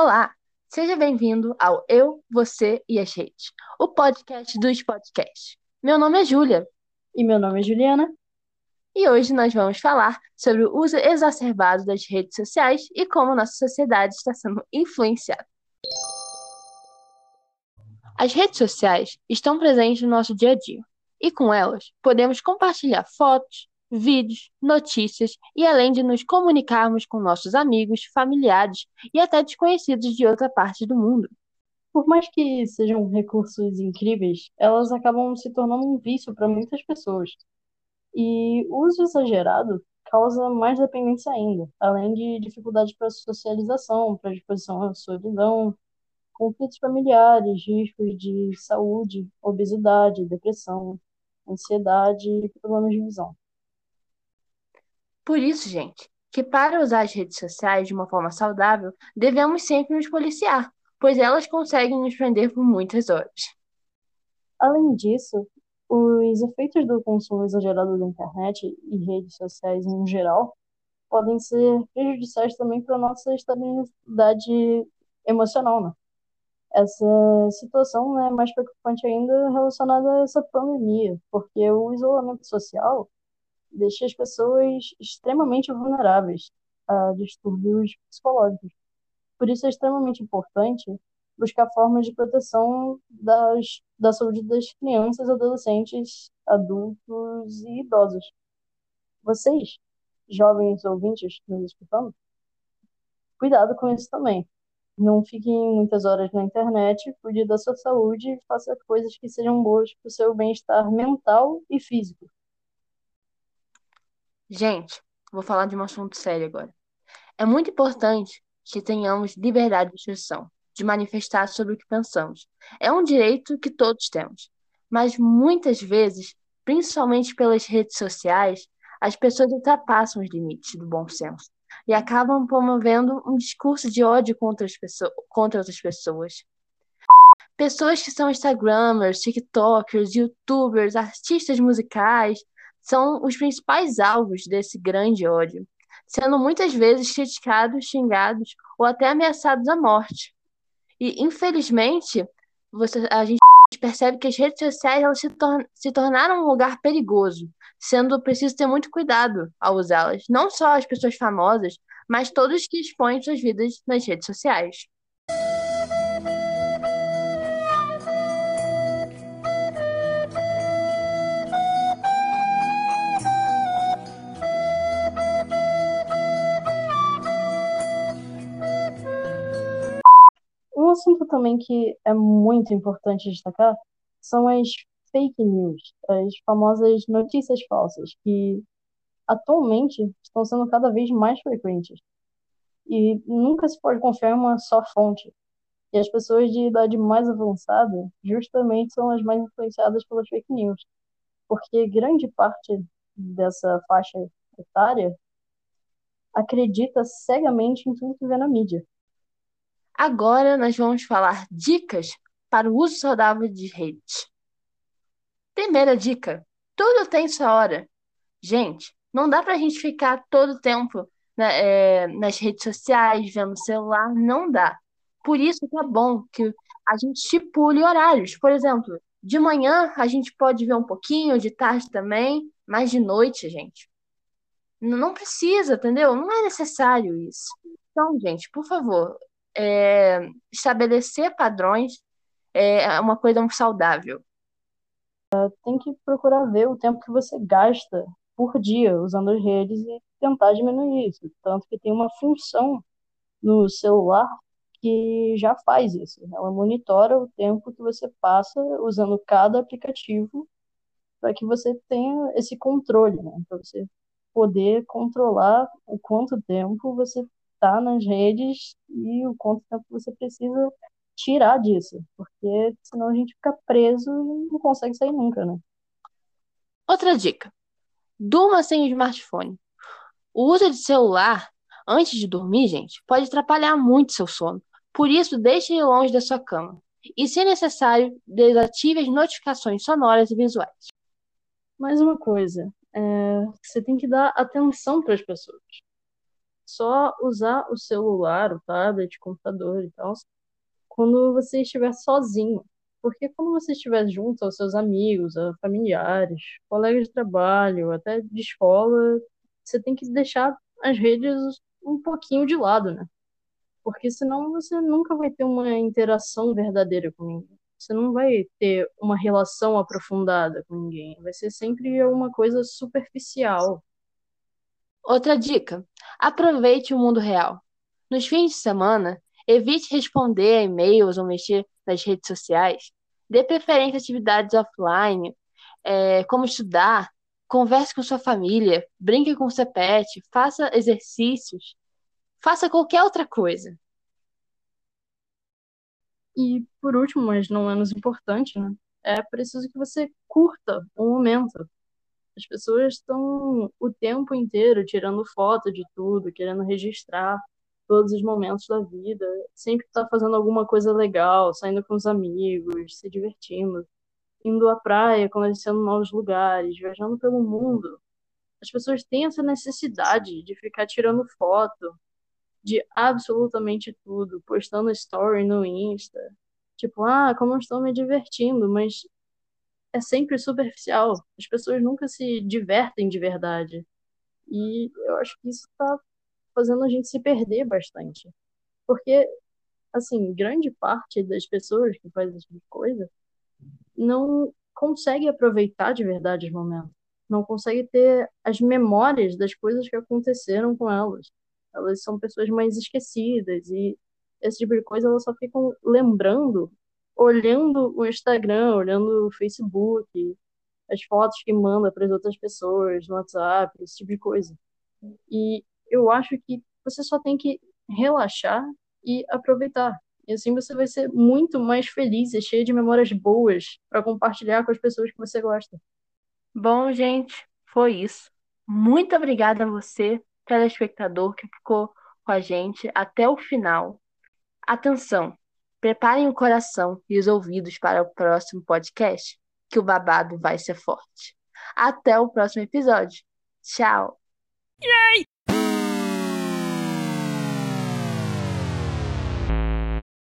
Olá, seja bem-vindo ao Eu, Você e as Redes, o podcast dos podcasts. Meu nome é Júlia. E meu nome é Juliana. E hoje nós vamos falar sobre o uso exacerbado das redes sociais e como nossa sociedade está sendo influenciada. As redes sociais estão presentes no nosso dia a dia, e com elas podemos compartilhar fotos, vídeos, notícias e além de nos comunicarmos com nossos amigos, familiares e até desconhecidos de outra parte do mundo. Por mais que sejam recursos incríveis, elas acabam se tornando um vício para muitas pessoas. E o uso exagerado causa mais dependência ainda, além de dificuldades para socialização, para disposição à solidão, conflitos familiares, riscos de saúde, obesidade, depressão, ansiedade e problemas de visão. Por isso, gente, que para usar as redes sociais de uma forma saudável, devemos sempre nos policiar, pois elas conseguem nos prender por muitas horas. Além disso, os efeitos do consumo exagerado da internet e redes sociais em geral podem ser prejudiciais também para a nossa estabilidade emocional, né? Essa situação é mais preocupante ainda relacionada a essa pandemia, porque o isolamento social deixa as pessoas extremamente vulneráveis a distúrbios psicológicos. Por isso é extremamente importante buscar formas de proteção das, da saúde das crianças, adolescentes, adultos e idosos. Vocês, jovens ouvintes nos escutando, cuidado com isso também. Não fiquem muitas horas na internet, cuide da sua saúde e faça coisas que sejam boas para o seu bem-estar mental e físico. Gente, vou falar de um assunto sério agora. É muito importante que tenhamos liberdade de expressão, de manifestar sobre o que pensamos. É um direito que todos temos. Mas muitas vezes, principalmente pelas redes sociais, as pessoas ultrapassam os limites do bom senso e acabam promovendo um discurso de ódio contra, as pessoas, contra outras pessoas. Pessoas que são Instagramers, TikTokers, YouTubers, artistas musicais, são os principais alvos desse grande ódio, sendo muitas vezes criticados, xingados ou até ameaçados à morte. E, infelizmente, você, a gente percebe que as redes sociais elas se, tor se tornaram um lugar perigoso, sendo preciso ter muito cuidado ao usá-las. Não só as pessoas famosas, mas todos que expõem suas vidas nas redes sociais. Um assunto também que é muito importante destacar são as fake news, as famosas notícias falsas, que atualmente estão sendo cada vez mais frequentes. E nunca se pode confiar em uma só fonte. E as pessoas de idade mais avançada justamente são as mais influenciadas pelas fake news. Porque grande parte dessa faixa etária acredita cegamente em tudo que vê na mídia. Agora nós vamos falar dicas para o uso saudável de redes. Primeira dica: tudo tem sua hora. Gente, não dá para a gente ficar todo tempo né, é, nas redes sociais, vendo o celular, não dá. Por isso que é bom que a gente estipule horários. Por exemplo, de manhã a gente pode ver um pouquinho, de tarde também, mas de noite, gente. Não precisa, entendeu? Não é necessário isso. Então, gente, por favor, é, estabelecer padrões é uma coisa saudável. Tem que procurar ver o tempo que você gasta por dia usando as redes e tentar diminuir isso. Tanto que tem uma função no celular que já faz isso. Ela monitora o tempo que você passa usando cada aplicativo para que você tenha esse controle, né? Para você poder controlar o quanto tempo você está nas redes e o quanto tempo você precisa tirar disso, porque senão a gente fica preso e não consegue sair nunca, né? Outra dica: durma sem o smartphone. O uso de celular antes de dormir, gente, pode atrapalhar muito seu sono. Por isso, deixe ele longe da sua cama. E, se necessário, desative as notificações sonoras e visuais. Mais uma coisa, é, você tem que dar atenção para as pessoas. Só usar o celular, o tablet, o computador e tal, quando você estiver sozinho. Porque quando você estiver junto aos seus amigos, familiares, colegas de trabalho, até de escola, você tem que deixar as redes um pouquinho de lado, né? Porque senão você nunca vai ter uma interação verdadeira com ninguém. Você não vai ter uma relação aprofundada com ninguém. Vai ser sempre uma coisa superficial. Outra dica: aproveite o mundo real. Nos fins de semana, evite responder a e-mails ou mexer nas redes sociais. Dê preferência a atividades offline, é, como estudar, converse com sua família, brinque com seu pet, faça exercícios, faça qualquer outra coisa. E por último, mas não menos importante, né? É preciso que você curta o momento. As pessoas estão o tempo inteiro tirando foto de tudo, querendo registrar todos os momentos da vida, sempre está fazendo alguma coisa legal, saindo com os amigos, se divertindo, indo à praia, conhecendo novos lugares, viajando pelo mundo. As pessoas têm essa necessidade de ficar tirando foto de absolutamente tudo, postando story no Insta. Tipo, ah, como eu estou me divertindo, mas é sempre superficial. As pessoas nunca se divertem de verdade. E eu acho que isso está fazendo a gente se perder bastante. Porque, assim, grande parte das pessoas que faz esse tipo de coisa não consegue aproveitar de verdade os momentos. Não consegue ter as memórias das coisas que aconteceram com elas. Elas são pessoas mais esquecidas e esse tipo de coisa elas só ficam lembrando olhando o Instagram, olhando o Facebook, as fotos que manda para as outras pessoas no WhatsApp, esse tipo de coisa. E eu acho que você só tem que relaxar e aproveitar. E assim você vai ser muito mais feliz e cheio de memórias boas para compartilhar com as pessoas que você gosta. Bom, gente, foi isso. Muito obrigada a você, telespectador, que ficou com a gente até o final. Atenção! Preparem o coração e os ouvidos para o próximo podcast, que o babado vai ser forte. Até o próximo episódio. Tchau! Yay!